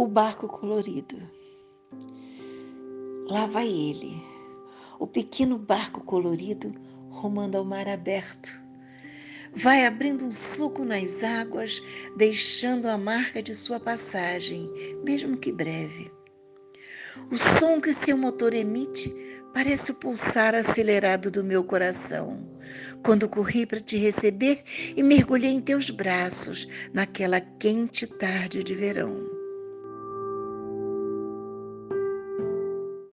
o barco colorido. Lá vai ele, o pequeno barco colorido rumando ao mar aberto. Vai abrindo um sulco nas águas, deixando a marca de sua passagem, mesmo que breve. O som que seu motor emite parece o pulsar acelerado do meu coração, quando corri para te receber e mergulhei em teus braços naquela quente tarde de verão.